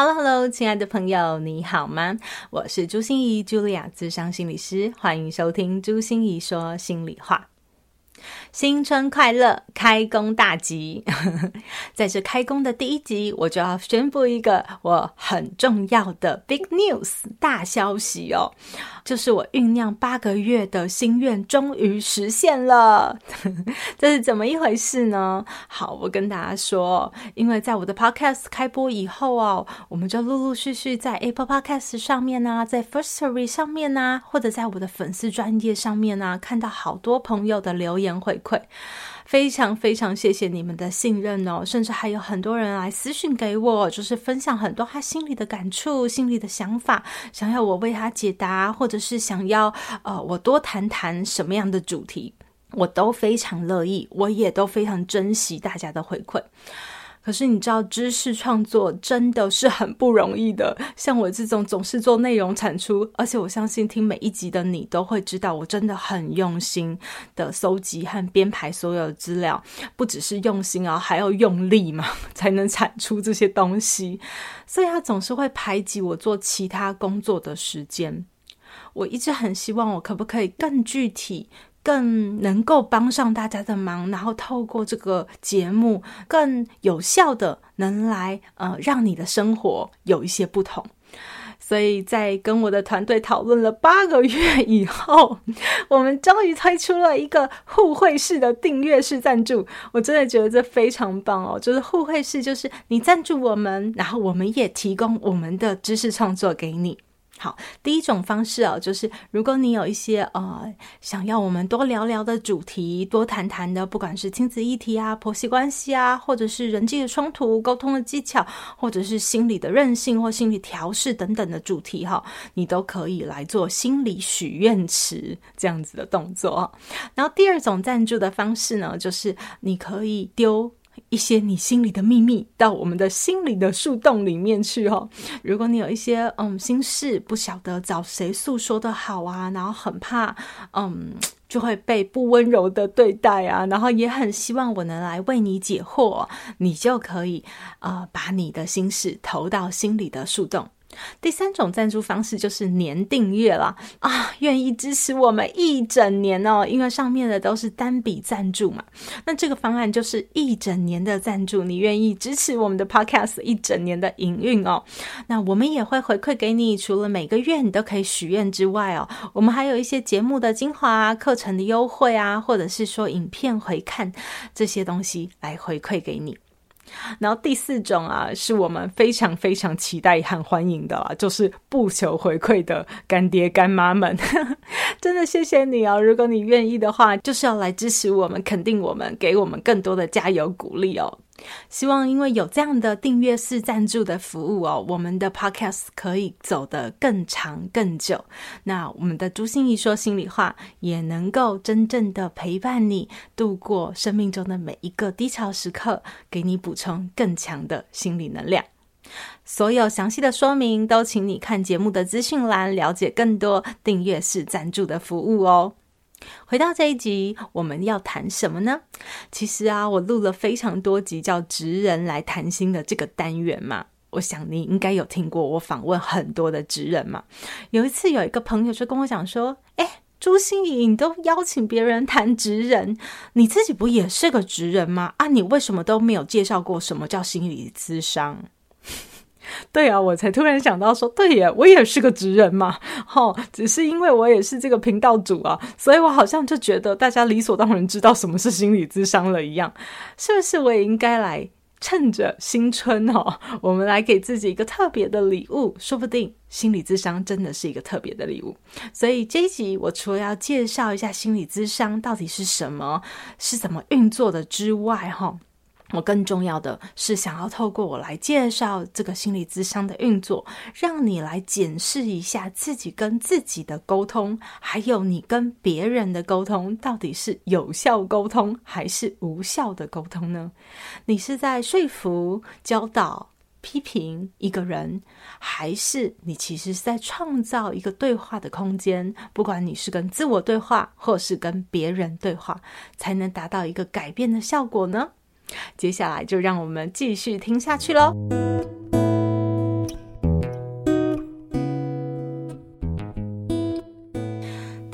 Hello，Hello，亲爱的朋友，你好吗？我是朱心怡，Julia，咨商心理师，欢迎收听朱心怡说心里话。新春快乐，开工大吉！在这开工的第一集，我就要宣布一个我很重要的 big news 大消息哦，就是我酝酿八个月的心愿终于实现了。这是怎么一回事呢？好，我跟大家说，因为在我的 podcast 开播以后哦，我们就陆陆续续在 Apple Podcast 上面啊，在 Firstory 上面啊，或者在我的粉丝专页上面啊，看到好多朋友的留言回馈，非常非常谢谢你们的信任哦！甚至还有很多人来私信给我，就是分享很多他心里的感触、心里的想法，想要我为他解答，或者是想要呃我多谈谈什么样的主题，我都非常乐意，我也都非常珍惜大家的回馈。可是你知道，知识创作真的是很不容易的。像我这种总是做内容产出，而且我相信听每一集的你都会知道，我真的很用心的搜集和编排所有的资料，不只是用心啊，还要用力嘛，才能产出这些东西。所以他总是会排挤我做其他工作的时间。我一直很希望，我可不可以更具体？更能够帮上大家的忙，然后透过这个节目，更有效的能来呃让你的生活有一些不同。所以在跟我的团队讨论了八个月以后，我们终于推出了一个互惠式的订阅式赞助。我真的觉得这非常棒哦！就是互惠式，就是你赞助我们，然后我们也提供我们的知识创作给你。好，第一种方式哦，就是如果你有一些呃想要我们多聊聊的主题，多谈谈的，不管是亲子议题啊、婆媳关系啊，或者是人际的冲突、沟通的技巧，或者是心理的韧性或心理调试等等的主题哈，你都可以来做心理许愿池这样子的动作。然后第二种赞助的方式呢，就是你可以丢。一些你心里的秘密到我们的心里的树洞里面去哦。如果你有一些嗯心事不晓得找谁诉说的好啊，然后很怕嗯就会被不温柔的对待啊，然后也很希望我能来为你解惑，你就可以啊、呃、把你的心事投到心里的树洞。第三种赞助方式就是年订阅了啊，愿意支持我们一整年哦，因为上面的都是单笔赞助嘛。那这个方案就是一整年的赞助，你愿意支持我们的 Podcast 一整年的营运哦。那我们也会回馈给你，除了每个月你都可以许愿之外哦，我们还有一些节目的精华、课程的优惠啊，或者是说影片回看这些东西来回馈给你。然后第四种啊，是我们非常非常期待和欢迎的啦，就是不求回馈的干爹干妈们，真的谢谢你哦！如果你愿意的话，就是要来支持我们、肯定我们、给我们更多的加油鼓励哦。希望因为有这样的订阅式赞助的服务哦，我们的 podcast 可以走得更长更久。那我们的朱心怡说心里话，也能够真正的陪伴你度过生命中的每一个低潮时刻，给你补充更强的心理能量。所有详细的说明都请你看节目的资讯栏，了解更多订阅式赞助的服务哦。回到这一集，我们要谈什么呢？其实啊，我录了非常多集叫“职人来谈心”的这个单元嘛。我想你应该有听过我访问很多的职人嘛。有一次，有一个朋友就跟我讲说：“哎，朱心怡，你都邀请别人谈职人，你自己不也是个职人吗？啊，你为什么都没有介绍过什么叫心理咨商？” 对啊，我才突然想到说，对耶，我也是个职人嘛，齁，只是因为我也是这个频道主啊，所以我好像就觉得大家理所当然知道什么是心理咨商了一样，是不是？我也应该来趁着新春哦，我们来给自己一个特别的礼物，说不定心理咨商真的是一个特别的礼物。所以这一集我除了要介绍一下心理咨商到底是什么，是怎么运作的之外，哈。我更重要的是想要透过我来介绍这个心理咨商的运作，让你来检视一下自己跟自己的沟通，还有你跟别人的沟通到底是有效沟通还是无效的沟通呢？你是在说服、教导、批评一个人，还是你其实是在创造一个对话的空间？不管你是跟自我对话，或是跟别人对话，才能达到一个改变的效果呢？接下来就让我们继续听下去喽。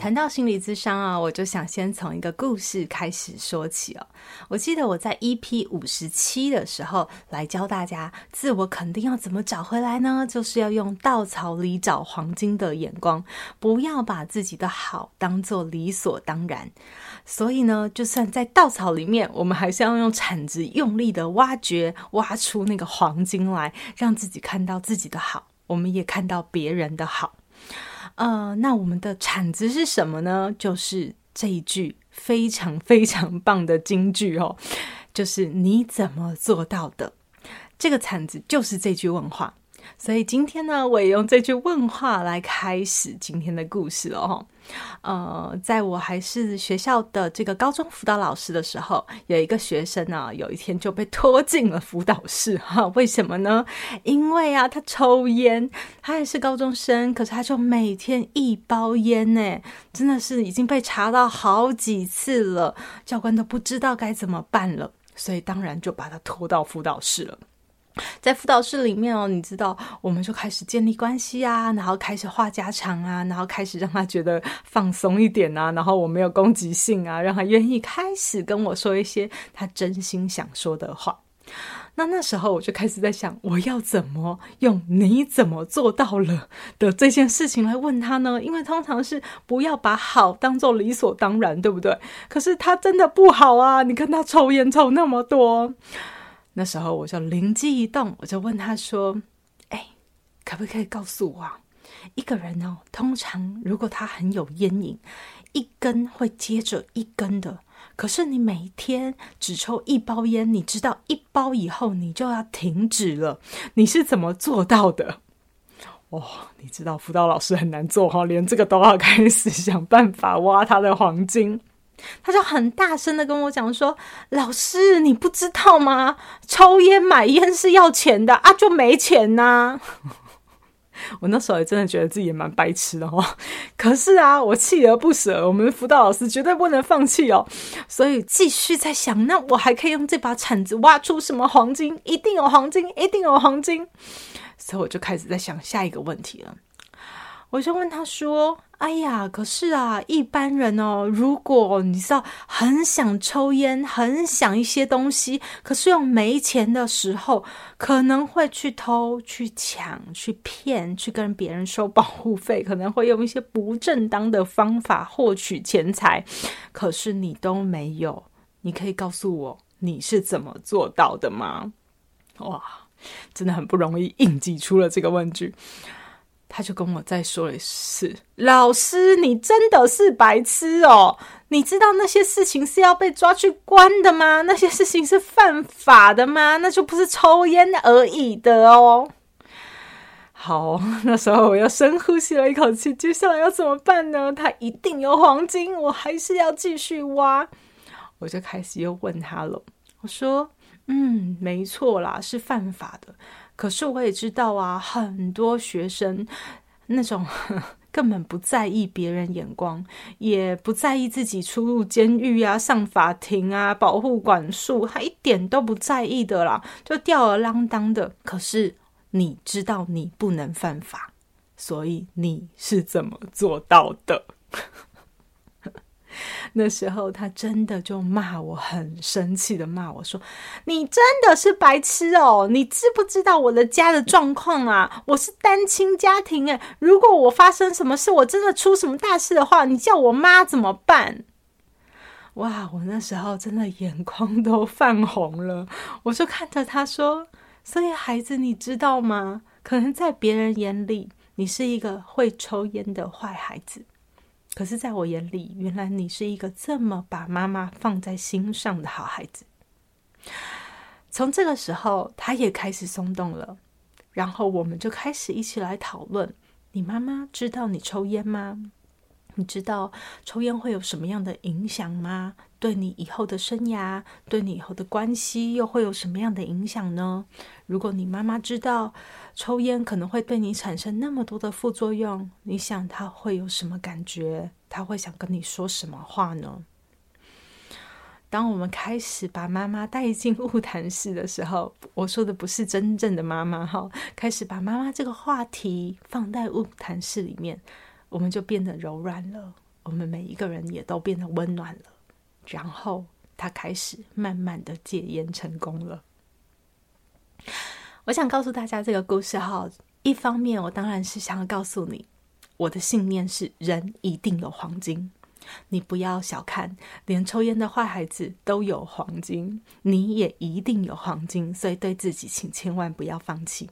谈到心理咨商啊，我就想先从一个故事开始说起哦。我记得我在 EP 五十七的时候来教大家自我肯定要怎么找回来呢？就是要用稻草里找黄金的眼光，不要把自己的好当做理所当然。所以呢，就算在稻草里面，我们还是要用铲子用力的挖掘，挖出那个黄金来，让自己看到自己的好，我们也看到别人的好。呃，那我们的铲子是什么呢？就是这一句非常非常棒的金句哦，就是你怎么做到的？这个铲子就是这句问话。所以今天呢，我也用这句问话来开始今天的故事了哈。呃，在我还是学校的这个高中辅导老师的时候，有一个学生呢，有一天就被拖进了辅导室哈。为什么呢？因为啊，他抽烟，他也是高中生，可是他就每天一包烟呢，真的是已经被查到好几次了，教官都不知道该怎么办了，所以当然就把他拖到辅导室了。在辅导室里面哦，你知道，我们就开始建立关系啊，然后开始话家常啊，然后开始让他觉得放松一点啊，然后我没有攻击性啊，让他愿意开始跟我说一些他真心想说的话。那那时候我就开始在想，我要怎么用“你怎么做到了”的这件事情来问他呢？因为通常是不要把好当做理所当然，对不对？可是他真的不好啊！你看他抽烟抽那么多。那时候我就灵机一动，我就问他说：“哎，可不可以告诉我，一个人哦，通常如果他很有烟瘾，一根会接着一根的，可是你每天只抽一包烟，你知道一包以后你就要停止了，你是怎么做到的？”哦，你知道辅导老师很难做哈，连这个都要开始想办法挖他的黄金。他就很大声的跟我讲说：“老师，你不知道吗？抽烟买烟是要钱的啊，就没钱呐、”我那时候也真的觉得自己也蛮白痴的哦。可是啊，我锲而不舍，我们辅导老师绝对不能放弃哦。所以继续在想，那我还可以用这把铲子挖出什么黄金？一定有黄金，一定有黄金。所以我就开始在想下一个问题了。我就问他说：“哎呀，可是啊，一般人哦，如果你知道很想抽烟，很想一些东西，可是又没钱的时候，可能会去偷、去抢、去骗、去跟别人收保护费，可能会用一些不正当的方法获取钱财。可是你都没有，你可以告诉我你是怎么做到的吗？哇，真的很不容易，硬挤出了这个问句。”他就跟我再说了一次：“老师，你真的是白痴哦！你知道那些事情是要被抓去关的吗？那些事情是犯法的吗？那就不是抽烟而已的哦。”好，那时候我又深呼吸了一口气，接下来要怎么办呢？他一定有黄金，我还是要继续挖。我就开始又问他了，我说：“嗯，没错啦，是犯法的。”可是我也知道啊，很多学生那种 根本不在意别人眼光，也不在意自己出入监狱啊、上法庭啊、保护管束，他一点都不在意的啦，就吊儿郎当的。可是你知道你不能犯法，所以你是怎么做到的？那时候他真的就骂我，很生气的骂我说：“你真的是白痴哦！你知不知道我的家的状况啊？我是单亲家庭诶，如果我发生什么事，我真的出什么大事的话，你叫我妈怎么办？”哇！我那时候真的眼眶都泛红了，我就看着他说：“所以孩子，你知道吗？可能在别人眼里，你是一个会抽烟的坏孩子。”可是，在我眼里，原来你是一个这么把妈妈放在心上的好孩子。从这个时候，他也开始松动了。然后我们就开始一起来讨论：你妈妈知道你抽烟吗？你知道抽烟会有什么样的影响吗？对你以后的生涯，对你以后的关系，又会有什么样的影响呢？如果你妈妈知道抽烟可能会对你产生那么多的副作用，你想她会有什么感觉？她会想跟你说什么话呢？当我们开始把妈妈带进 晤谈室的时候，我说的不是真正的妈妈哈，开始把妈妈这个话题放在晤谈室里面，我们就变得柔软了，我们每一个人也都变得温暖了。然后他开始慢慢的戒烟成功了。我想告诉大家这个故事哈，一方面我当然是想要告诉你，我的信念是人一定有黄金。你不要小看，连抽烟的坏孩子都有黄金，你也一定有黄金。所以对自己，请千万不要放弃。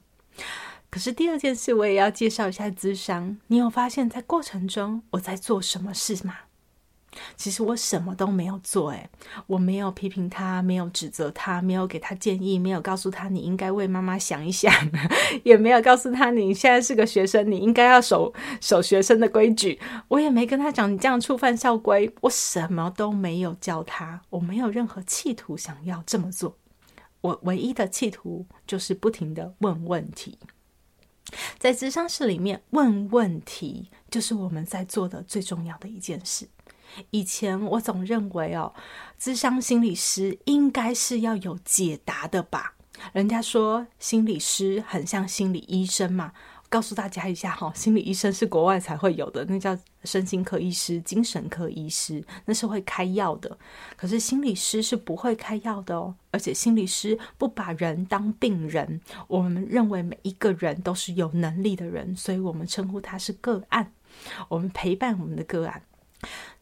可是第二件事，我也要介绍一下智商。你有发现，在过程中我在做什么事吗？其实我什么都没有做，诶，我没有批评他，没有指责他，没有给他建议，没有告诉他你应该为妈妈想一想，也没有告诉他你现在是个学生，你应该要守守学生的规矩。我也没跟他讲你这样触犯校规，我什么都没有教他，我没有任何企图想要这么做。我唯一的企图就是不停地问问题，在智商室里面问问题，就是我们在做的最重要的一件事。以前我总认为哦，智商心理师应该是要有解答的吧？人家说心理师很像心理医生嘛。告诉大家一下哈，心理医生是国外才会有的，那叫身心科医师、精神科医师，那是会开药的。可是心理师是不会开药的哦，而且心理师不把人当病人。我们认为每一个人都是有能力的人，所以我们称呼他是个案。我们陪伴我们的个案。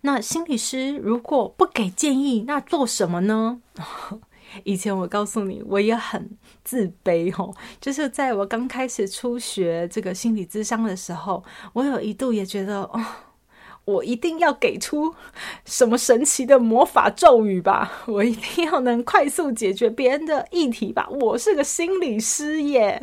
那心理师如果不给建议，那做什么呢？以前我告诉你，我也很自卑哦。就是在我刚开始初学这个心理咨商的时候，我有一度也觉得，哦，我一定要给出什么神奇的魔法咒语吧，我一定要能快速解决别人的议题吧，我是个心理师耶。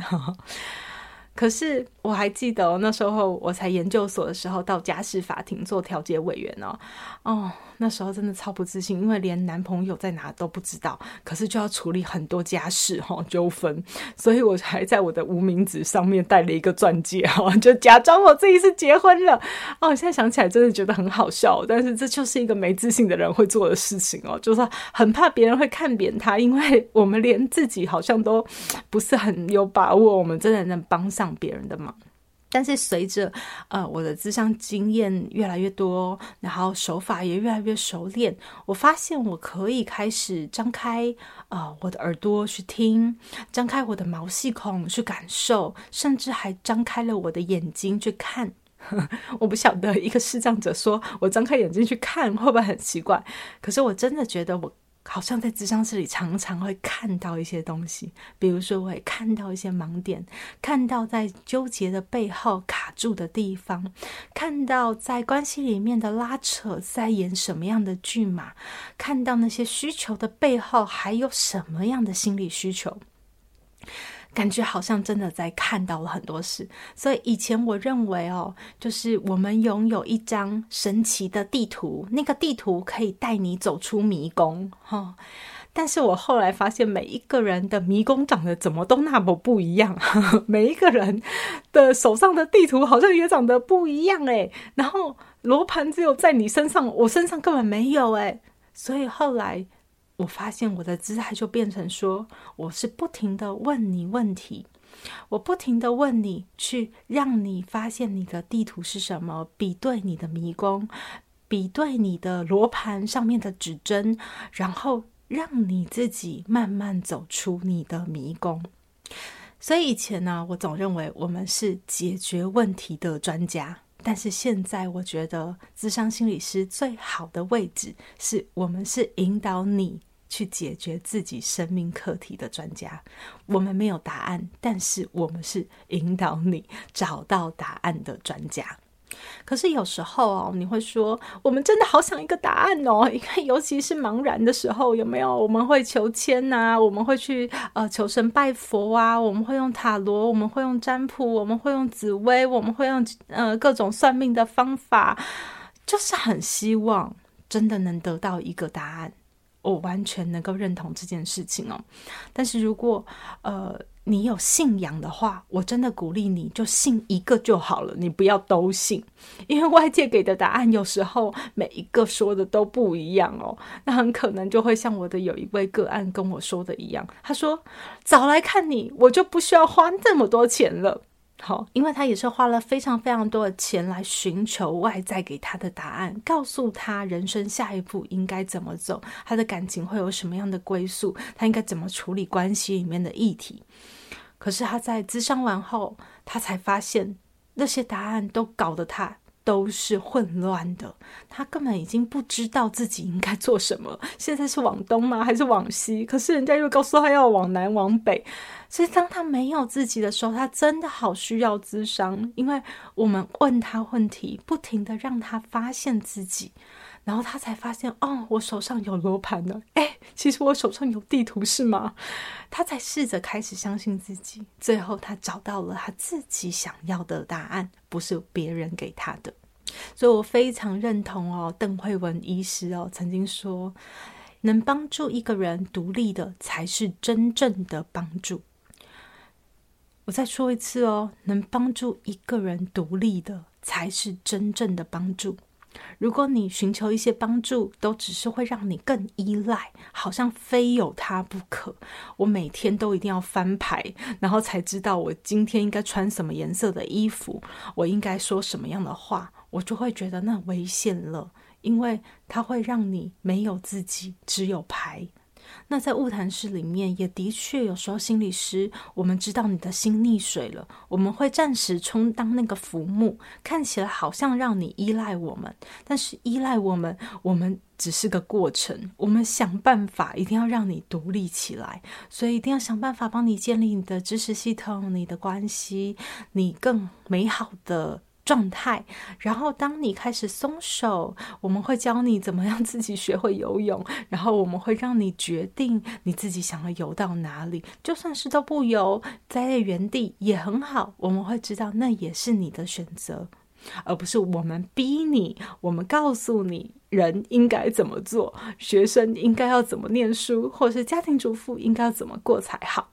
可是我还记得，那时候我才研究所的时候，到家事法庭做调解委员哦，哦。那时候真的超不自信，因为连男朋友在哪都不知道，可是就要处理很多家事哈纠纷，所以我还在我的无名指上面戴了一个钻戒哈，就假装我自己是结婚了哦。现在想起来真的觉得很好笑，但是这就是一个没自信的人会做的事情哦，就是很怕别人会看扁他，因为我们连自己好像都不是很有把握，我们真的能帮上别人的忙。但是随着呃我的咨商经验越来越多，然后手法也越来越熟练，我发现我可以开始张开呃我的耳朵去听，张开我的毛细孔去感受，甚至还张开了我的眼睛去看。我不晓得一个视障者说我张开眼睛去看会不会很奇怪，可是我真的觉得我。好像在智商室里常常会看到一些东西，比如说我会看到一些盲点，看到在纠结的背后卡住的地方，看到在关系里面的拉扯在演什么样的剧码，看到那些需求的背后还有什么样的心理需求。感觉好像真的在看到了很多事，所以以前我认为哦，就是我们拥有一张神奇的地图，那个地图可以带你走出迷宫哈、但是我后来发现，每一个人的迷宫长得怎么都那么不一样，每一个人的手上的地图好像也长得不一样诶。然后罗盘只有在你身上，我身上根本没有诶。所以后来。我发现我的姿态就变成说，我是不停的问你问题，我不停的问你，去让你发现你的地图是什么，比对你的迷宫，比对你的罗盘上面的指针，然后让你自己慢慢走出你的迷宫。所以以前呢，我总认为我们是解决问题的专家。但是现在，我觉得智商心理师最好的位置是我们是引导你去解决自己生命课题的专家。我们没有答案，但是我们是引导你找到答案的专家。可是有时候哦，你会说，我们真的好想一个答案哦。因为尤其是茫然的时候，有没有？我们会求签呐、我们会去呃求神拜佛啊，我们会用塔罗，我们会用占卜，我们会用紫薇，我们会用呃各种算命的方法，就是很希望真的能得到一个答案。我完全能够认同这件事情哦。但是如果呃。你有信仰的话，我真的鼓励你就信一个就好了，你不要都信，因为外界给的答案有时候每一个说的都不一样哦。那很可能就会像我的有一位个案跟我说的一样，他说：“早来看你，我就不需要花那么多钱了。”好，因为他也是花了非常非常多的钱来寻求外在给他的答案，告诉他人生下一步应该怎么走，他的感情会有什么样的归宿，他应该怎么处理关系里面的议题。可是他在咨商完后，他才发现那些答案都搞得他都是混乱的，他根本已经不知道自己应该做什么。现在是往东吗？还是往西？可是人家又告诉他要往南、往北。所以当他没有自己的时候，他真的好需要智商，因为我们问他问题，不停的让他发现自己。然后他才发现，哦，我手上有罗盘呢。哎，其实我手上有地图，是吗？他才试着开始相信自己。最后，他找到了他自己想要的答案，不是别人给他的。所以我非常认同哦，邓惠文医师哦曾经说，能帮助一个人独立的，才是真正的帮助。我再说一次哦，能帮助一个人独立的，才是真正的帮助。如果你寻求一些帮助，都只是会让你更依赖，好像非有他不可。我每天都一定要翻牌，然后才知道我今天应该穿什么颜色的衣服，我应该说什么样的话，我就会觉得那危险了，因为它会让你没有自己，只有牌。那在晤谈室里面，也的确有时候心理师，我们知道你的心溺水了，我们会暂时充当那个浮木，看起来好像让你依赖我们，但是依赖我们，我们只是个过程，我们想办法一定要让你独立起来，所以一定要想办法帮你建立你的知识系统、你的关系，你更美好的。状态，然后当你开始松手，我们会教你怎么样自己学会游泳，然后我们会让你决定你自己想要游到哪里，就算是都不游，在原地也很好。我们会知道那也是你的选择，而不是我们逼你，我们告诉你人应该怎么做，学生应该要怎么念书，或是家庭主妇应该要怎么过才好。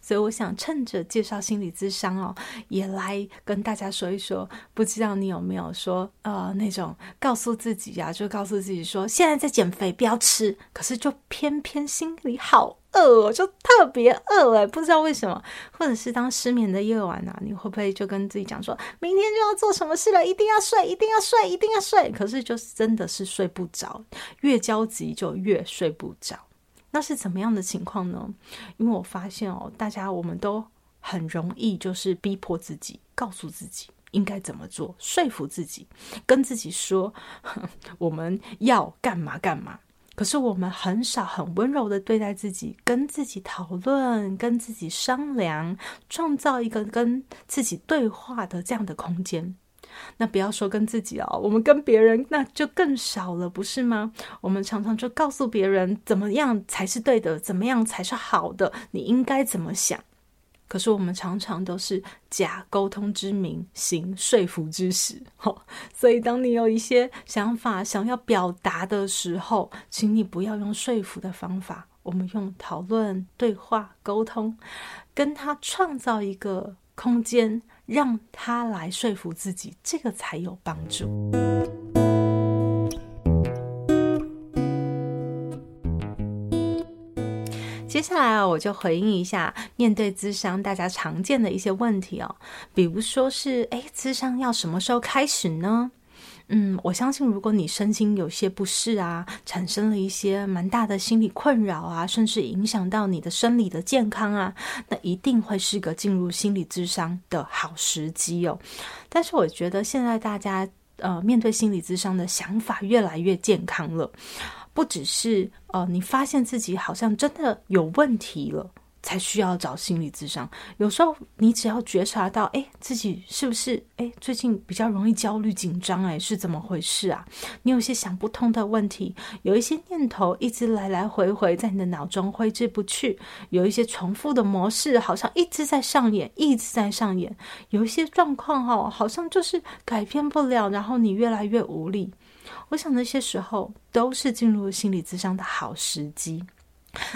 所以我想趁着介绍心理咨商哦，也来跟大家说一说。不知道你有没有说呃那种告诉自己呀、就告诉自己说现在在减肥，不要吃。可是就偏偏心里好饿，就特别饿哎，不知道为什么。或者是当失眠的夜晚啊，你会不会就跟自己讲说，明天就要做什么事了，一定要睡，一定要睡，一定要睡。可是就是真的是睡不着，越焦急就越睡不着。那是怎么样的情况呢？因为我发现哦，大家我们都很容易就是逼迫自己，告诉自己应该怎么做，说服自己，跟自己说我们要干嘛干嘛。可是我们很少很温柔的对待自己，跟自己讨论，跟自己商量，创造一个跟自己对话的这样的空间。那不要说跟自己哦，我们跟别人那就更少了，不是吗？我们常常就告诉别人怎么样才是对的，怎么样才是好的，你应该怎么想。可是我们常常都是假沟通之名，行说服之实。哦，所以当你有一些想法想要表达的时候，请你不要用说服的方法，我们用讨论、对话、沟通，跟他创造一个空间。让他来说服自己，这个才有帮助。接下来啊，我就回应一下面对咨商大家常见的一些问题哦，比如说是，哎，咨商要什么时候开始呢？嗯，我相信，如果你身心有些不适啊，产生了一些蛮大的心理困扰啊，甚至影响到你的生理的健康啊，那一定会是个进入心理咨商的好时机哦。但是我觉得现在大家呃面对心理咨商的想法越来越健康了，不只是呃你发现自己好像真的有问题了。才需要找心理咨商。有时候你只要觉察到，哎，自己是不是哎最近比较容易焦虑紧张？哎，是怎么回事啊？你有些想不通的问题，有一些念头一直来来回回在你的脑中挥之不去，有一些重复的模式好像一直在上演，一直在上演。有一些状况哦，好像就是改变不了，然后你越来越无力。我想那些时候都是进入心理咨商的好时机。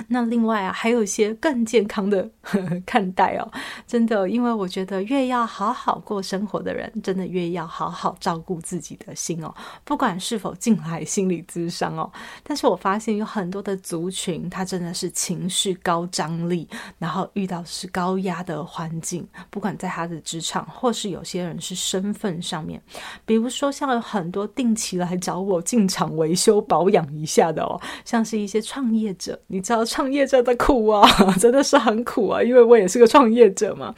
那另外啊，还有一些更健康的 看待哦，真的，因为我觉得越要好好过生活的人，真的越要好好照顾自己的心哦。不管是否进来心理咨商哦，但是我发现有很多的族群，他真的是情绪高张力，然后遇到是高压的环境，不管在他的职场，或是有些人是身份上面，比如说像有很多定期来找我进场维修保养一下的哦，像是一些创业者，你。知道创业者的苦啊，真的是很苦啊，因为我也是个创业者嘛。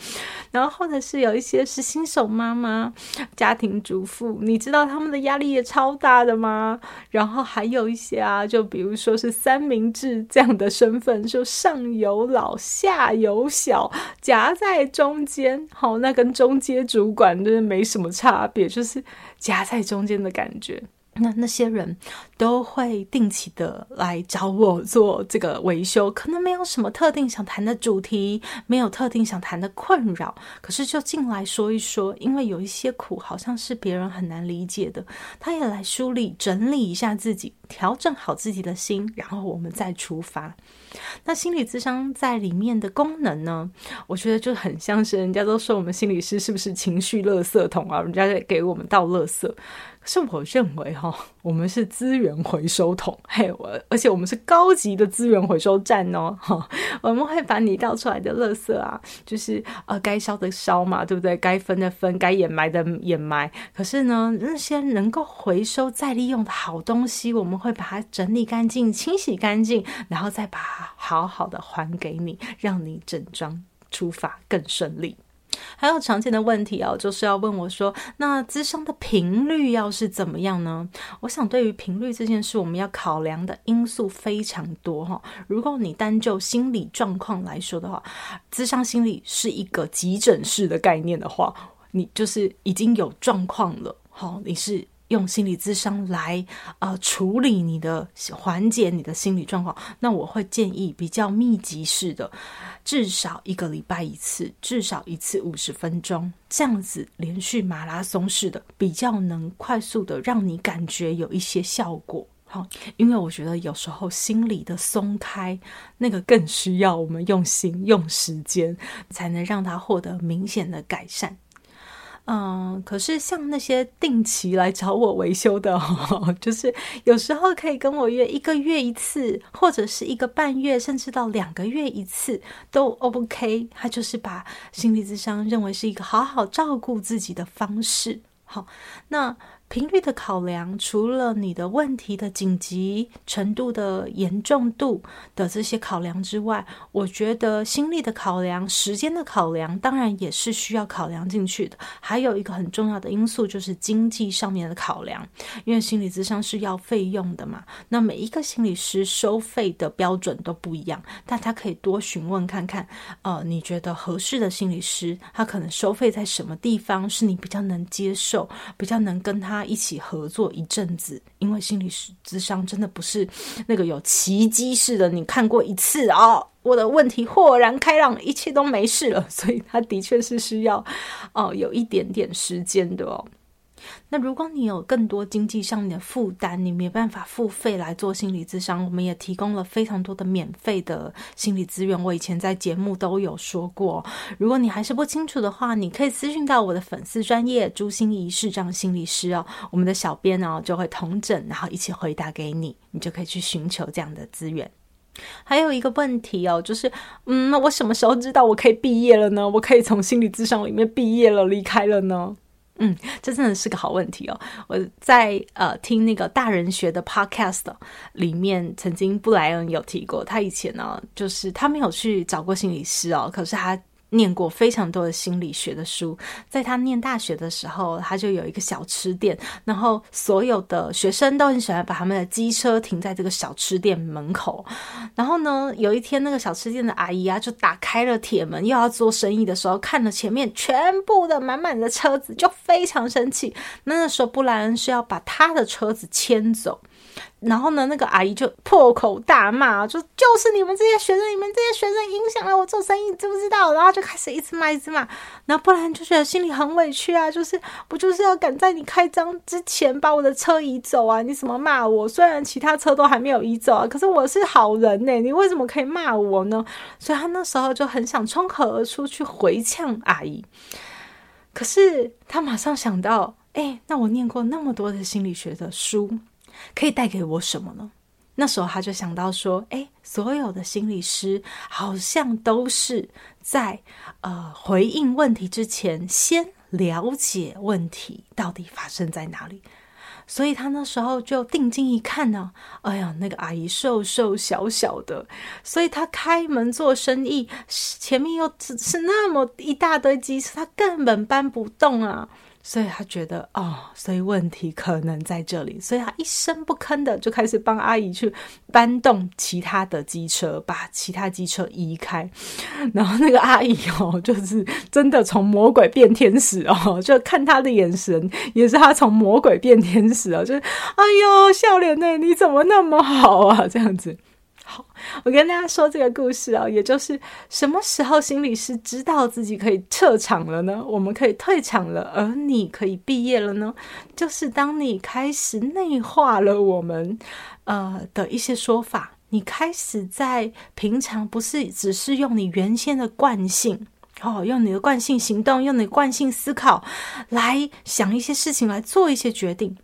然后或者是有一些是新手妈妈、家庭主妇，你知道他们的压力也超大的吗？然后还有一些啊，就比如说是三明治这样的身份，就上有老下有小，夹在中间。好，那跟中阶主管就是没什么差别，就是夹在中间的感觉。那那些人都会定期的来找我做这个维修，可能没有什么特定想谈的主题，没有特定想谈的困扰，可是就进来说一说，因为有一些苦好像是别人很难理解的，他也来梳理整理一下自己，调整好自己的心，然后我们再出发。那心理咨商在里面的功能呢？我觉得就很像是人家都说我们心理师是不是情绪垃圾桶啊？人家在给我们倒垃圾。是我认为哈，我们是资源回收桶，嘿，我而且我们是高级的资源回收站哦，哈，我们会把你倒出来的垃圾啊，就是呃该烧的烧嘛，对不对？该分的分，该掩埋的掩埋。可是呢，那些能够回收再利用的好东西，我们会把它整理干净、清洗干净，然后再把它好好的还给你，让你整装出发更顺利。还有常见的问题哦，就是要问我说，那咨商的频率要是怎么样呢？我想对于频率这件事，我们要考量的因素非常多哈。如果你单就心理状况来说的话，咨商心理是一个急诊室的概念的话，你就是已经有状况了，好，你是。用心理咨商来呃处理你的缓解你的心理状况，那我会建议比较密集式的，至少一个礼拜一次，至少一次五十分钟，这样子连续马拉松式的，比较能快速的让你感觉有一些效果。好，因为我觉得有时候心理的松开，那个更需要我们用心用时间，才能让它获得明显的改善。嗯，可是像那些定期来找我维修的，就是有时候可以跟我约一个月一次，或者是一个半月，甚至到两个月一次都 OK。他就是把心理智商认为是一个好好照顾自己的方式。好，那。频率的考量，除了你的问题的紧急程度的严重度的这些考量之外，我觉得心力的考量、时间的考量，当然也是需要考量进去的。还有一个很重要的因素就是经济上面的考量，因为心理咨商是要费用的嘛。那每一个心理师收费的标准都不一样，大家可以多询问看看。呃，你觉得合适的心理师，他可能收费在什么地方是你比较能接受，比较能跟他。一起合作一阵子，因为心理智商真的不是那个有奇迹式的，你看过一次哦，我的问题豁然开朗，一切都没事了，所以他的确是需要哦有一点点时间的哦。那如果你有更多经济上面的负担，你没办法付费来做心理咨商，我们也提供了非常多的免费的心理资源。我以前在节目都有说过，如果你还是不清楚的话，你可以私讯到我的粉丝专业朱心仪视障心理师哦，我们的小编哦就会同整，然后一起回答给你，你就可以去寻求这样的资源。还有一个问题哦，就是嗯，那我什么时候知道我可以毕业了呢？我可以从心理咨商里面毕业了，离开了呢？嗯，这真的是个好问题哦。我在呃听那个大人学的 podcast 里面，曾经布莱恩有提过，他以前呢，就是他没有去找过心理师哦，可是他念过非常多的心理学的书，在他念大学的时候，他就有一个小吃店，然后所有的学生都很喜欢把他们的机车停在这个小吃店门口。然后呢，有一天那个小吃店的阿姨啊，就打开了铁门，又要做生意的时候，看了前面全部的满满的车子，就非常生气。那个时候布莱恩是要把他的车子牵走。然后呢，那个阿姨就破口大骂，就就是你们这些学生，你们这些学生影响了我做生意，知不知道？然后就开始一直骂，一直骂。然后布莱恩就觉得心里很委屈啊，就是不就是要赶在你开张之前把我的车移走啊？你怎么骂我？虽然其他车都还没有移走啊，可是我是好人呢，你为什么可以骂我呢？所以他那时候就很想冲口而出去回呛阿姨，可是他马上想到，哎，那我念过那么多的心理学的书。可以带给我什么呢？那时候他就想到说：“诶，所有的心理师好像都是在呃回应问题之前，先了解问题到底发生在哪里。”所以他那时候就定睛一看呢，哎呀，那个阿姨瘦瘦小小的，所以他开门做生意，前面又只是那么一大堆机车，他根本搬不动啊。所以他觉得哦，所以问题可能在这里，所以他一声不吭的就开始帮阿姨去搬动其他的机车，把其他机车移开。然后那个阿姨哦，就是真的从魔鬼变天使哦，就看他的眼神也是他从魔鬼变天使哦，就是哎呦，笑脸呢？你怎么那么好啊？这样子。好，我跟大家说这个故事啊，也就是什么时候心理师知道自己可以撤场了呢？我们可以退场了，而你可以毕业了呢？就是当你开始内化了我们呃的一些说法，你开始在平常不是只是用你原先的惯性哦，用你的惯性行动，用你惯性思考来想一些事情，来做一些决定。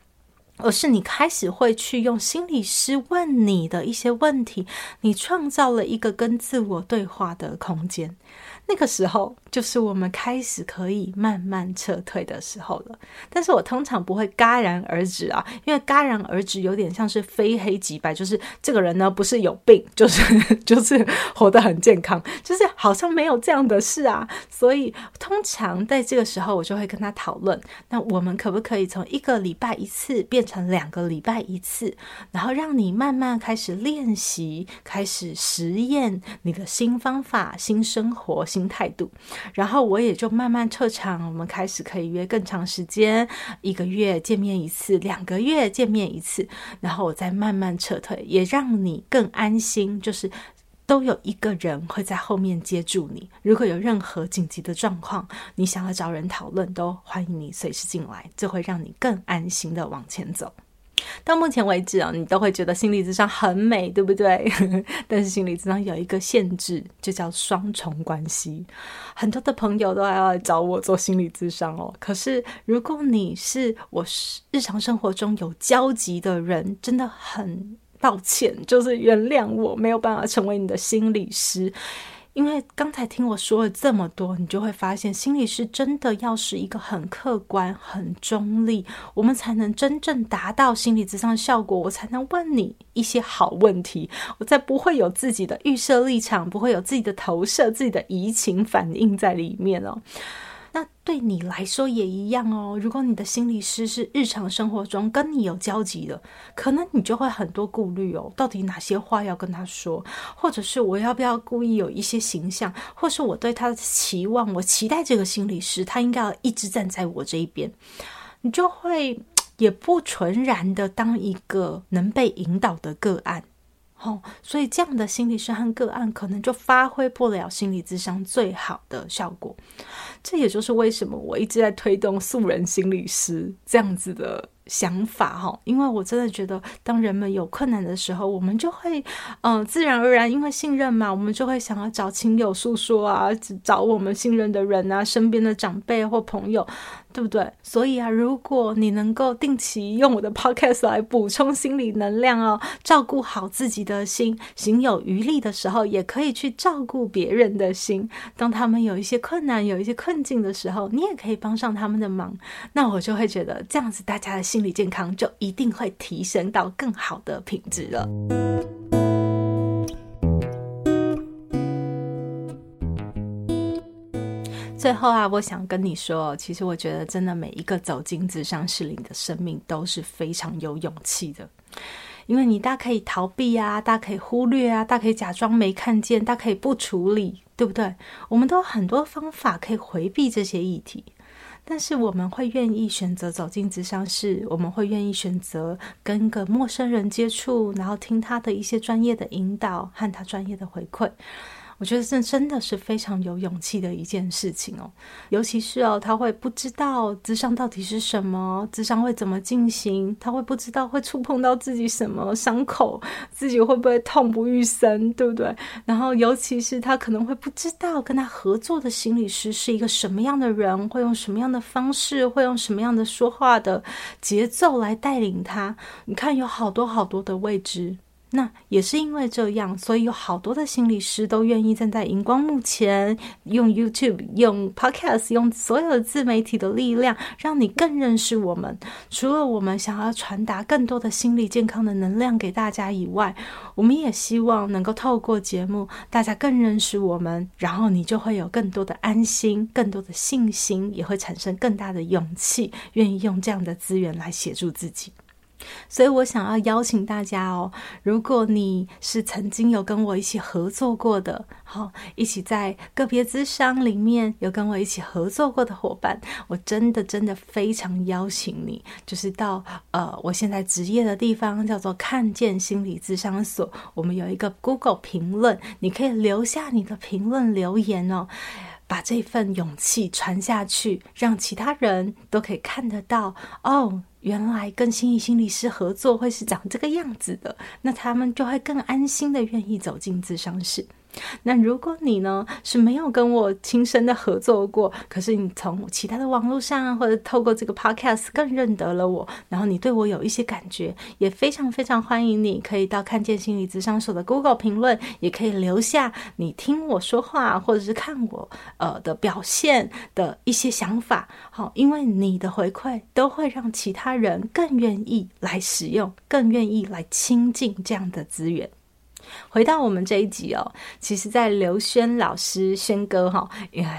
而是你开始会去用心理师问你的一些问题，你创造了一个跟自我对话的空间。那个时候就是我们开始可以慢慢撤退的时候了。但是我通常不会戛然而止啊，因为戛然而止有点像是非黑即白，就是这个人呢不是有病，就是就是活得很健康，就是好像没有这样的事啊。所以通常在这个时候，我就会跟他讨论，那我们可不可以从一个礼拜一次变成两个礼拜一次，然后让你慢慢开始练习，开始实验你的新方法、新生活、新。态度，然后我也就慢慢撤场。我们开始可以约更长时间，一个月见面一次，两个月见面一次，然后我再慢慢撤退，也让你更安心。就是都有一个人会在后面接住你。如果有任何紧急的状况，你想要找人讨论，都欢迎你随时进来，这会让你更安心的往前走。到目前为止啊，你都会觉得心理智商很美，对不对？但是心理智商有一个限制，就叫双重关系。很多的朋友都还要来找我做心理智商哦。可是如果你是我日常生活中有交集的人，真的很抱歉，就是原谅我没有办法成为你的心理师。因为刚才听我说了这么多，你就会发现，心理师真的要是一个很客观、很中立，我们才能真正达到心理咨商的效果。我才能问你一些好问题，我才不会有自己的预设立场，不会有自己的投射、自己的移情反应在里面哦。那对你来说也一样哦。如果你的心理师是日常生活中跟你有交集的，可能你就会很多顾虑哦。到底哪些话要跟他说，或者是我要不要故意有一些形象，或是我对他的期望，我期待这个心理师他应该要一直站在我这一边，你就会也不纯然的当一个能被引导的个案。哦，所以这样的心理师和个案可能就发挥不了心理智商最好的效果。这也就是为什么我一直在推动素人心理师这样子的想法哈，因为我真的觉得，当人们有困难的时候，我们就会，嗯、自然而然，因为信任嘛，我们就会想要找亲友诉说啊，找我们信任的人啊，身边的长辈或朋友，对不对？所以啊，如果你能够定期用我的 podcast 来补充心理能量哦，照顾好自己的心，行有余力的时候，也可以去照顾别人的心。当他们有一些困难、有一些困境的时候，你也可以帮上他们的忙。那我就会觉得，这样子大家的心。心理健康就一定会提升到更好的品质了。最后啊，我想跟你说，其实我觉得真的每一个走进咨商室里的生命都是非常有勇气的，因为你大可以逃避啊，大可以忽略啊，大可以假装没看见，大可以不处理，对不对？我们都有很多方法可以回避这些议题，但是我们会愿意选择走进咨商室，我们会愿意选择跟个陌生人接触，然后听他的一些专业的引导和他专业的回馈。我觉得这真的是非常有勇气的一件事情哦，尤其是哦，他会不知道咨商到底是什么，咨商会怎么进行，他会不知道会触碰到自己什么伤口，自己会不会痛不欲生，对不对？然后，尤其是他可能会不知道跟他合作的心理师是一个什么样的人，会用什么样的方式，会用什么样的说话的节奏来带领他。你看，有好多好多的未知。那也是因为这样，所以有好多的心理师都愿意站在荧光幕前，用 YouTube、用 Podcast、用所有的自媒体的力量，让你更认识我们。除了我们想要传达更多的心理健康的能量给大家以外，我们也希望能够透过节目，大家更认识我们，然后你就会有更多的安心、更多的信心，也会产生更大的勇气，愿意用这样的资源来协助自己。所以我想要邀请大家哦，如果你是曾经有跟我一起合作过的，好，一起在个别咨商里面有跟我一起合作过的伙伴，我真的真的非常邀请你，就是到呃，我现在职业的地方叫做看见心理咨商所，我们有一个 Google 评论，你可以留下你的评论留言哦。把这份勇气传下去，让其他人都可以看得到哦。原来跟心仪心理师合作会是长这个样子的，那他们就会更安心的愿意走进咨商室。那如果你呢，是没有跟我亲身的合作过，可是你从其他的网络上或者透过这个 podcast 更认得了我，然后你对我有一些感觉，也非常非常欢迎你可以到看见心理咨商所的 Google 评论，也可以留下你听我说话或者是看我呃的表现的一些想法。好，因为你的回馈都会让其他人更愿意来使用，更愿意来亲近这样的资源。回到我们这一集哦，其实，在刘轩老师轩哥哈，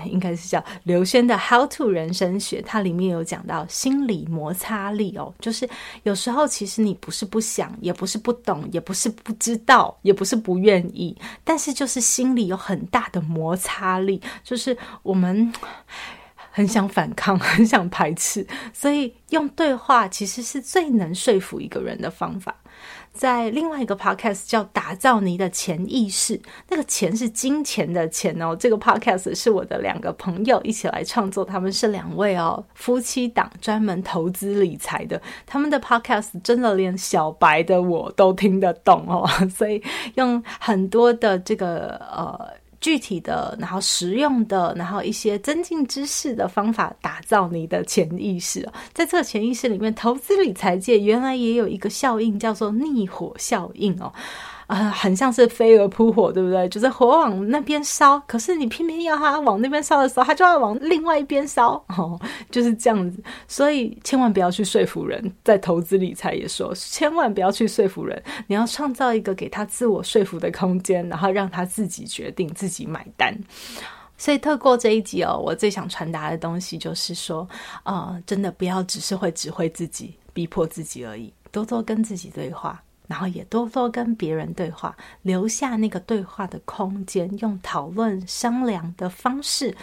应该是叫刘轩的《How to 人生学》，它里面有讲到心理摩擦力哦，就是有时候其实你不是不想，也不是不懂，也不是不知道，也不是不愿意，但是就是心里有很大的摩擦力，就是我们很想反抗，很想排斥，所以用对话其实是最能说服一个人的方法。在另外一个 podcast 叫“打造你的潜意识”，那个“钱”是金钱的“钱”哦。这个 podcast 是我的两个朋友一起来创作，他们是两位哦夫妻档，专门投资理财的。他们的 podcast 真的连小白的我都听得懂哦，所以用很多的这个呃。具体的，然后实用的，然后一些增进知识的方法，打造你的潜意识。在这个潜意识里面，投资理财界原来也有一个效应，叫做逆火效应哦。啊、很像是飞蛾扑火，对不对？就是火往那边烧，可是你偏偏要它往那边烧的时候，它就要往另外一边烧，哦，就是这样子。所以千万不要去说服人，在投资理财也说，千万不要去说服人，你要创造一个给他自我说服的空间，然后让他自己决定，自己买单。所以透过这一集哦，我最想传达的东西就是说，呃，真的不要只是会指挥自己、逼迫自己而已，多多跟自己对话。然后也多多跟别人对话，留下那个对话的空间，用讨论商量的方式，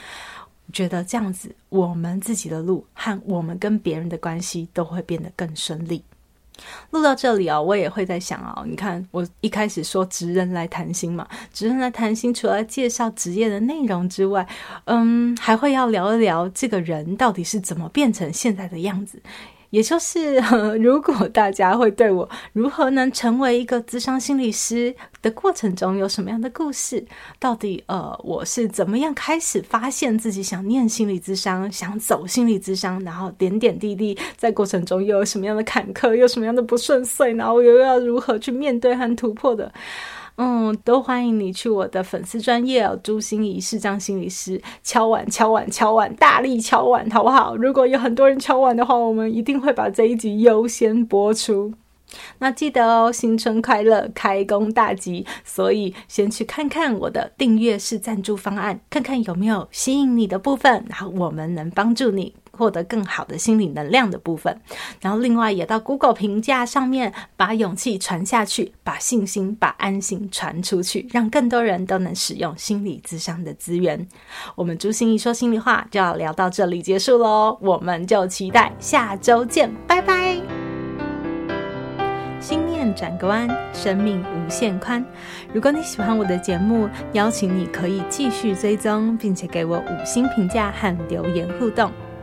觉得这样子，我们自己的路和我们跟别人的关系都会变得更顺利。录到这里啊、我也会在想啊、你看我一开始说职人来谈心嘛，职人来谈心，除了介绍职业的内容之外，嗯，还会要聊一聊这个人到底是怎么变成现在的样子。也就是，如果大家会对我如何能成为一个咨商心理师的过程中有什么样的故事，到底呃我是怎么样开始发现自己想念心理咨商，想走心理咨商，然后点点滴滴在过程中又有什么样的坎坷，又什么样的不顺遂，然后又要如何去面对和突破的。嗯，都欢迎你去我的粉丝专业哦，朱心怡视障心理师，敲碗敲碗敲碗，大力敲碗，好不好？如果有很多人敲碗的话，我们一定会把这一集优先播出。那记得哦，新春快乐，开工大吉！所以先去看看我的订阅式赞助方案，看看有没有吸引你的部分，然后我们能帮助你获得更好的心理能量的部分。然后另外也到 Google 评价上面把勇气传下去，把信心、把安心传出去，让更多人都能使用心理智商的资源。我们朱心怡说心里话就要聊到这里结束喽，我们就期待下周见，拜拜。心念转个弯，生命无限宽。如果你喜欢我的节目，邀请你可以继续追踪，并且给我五星评价和留言互动。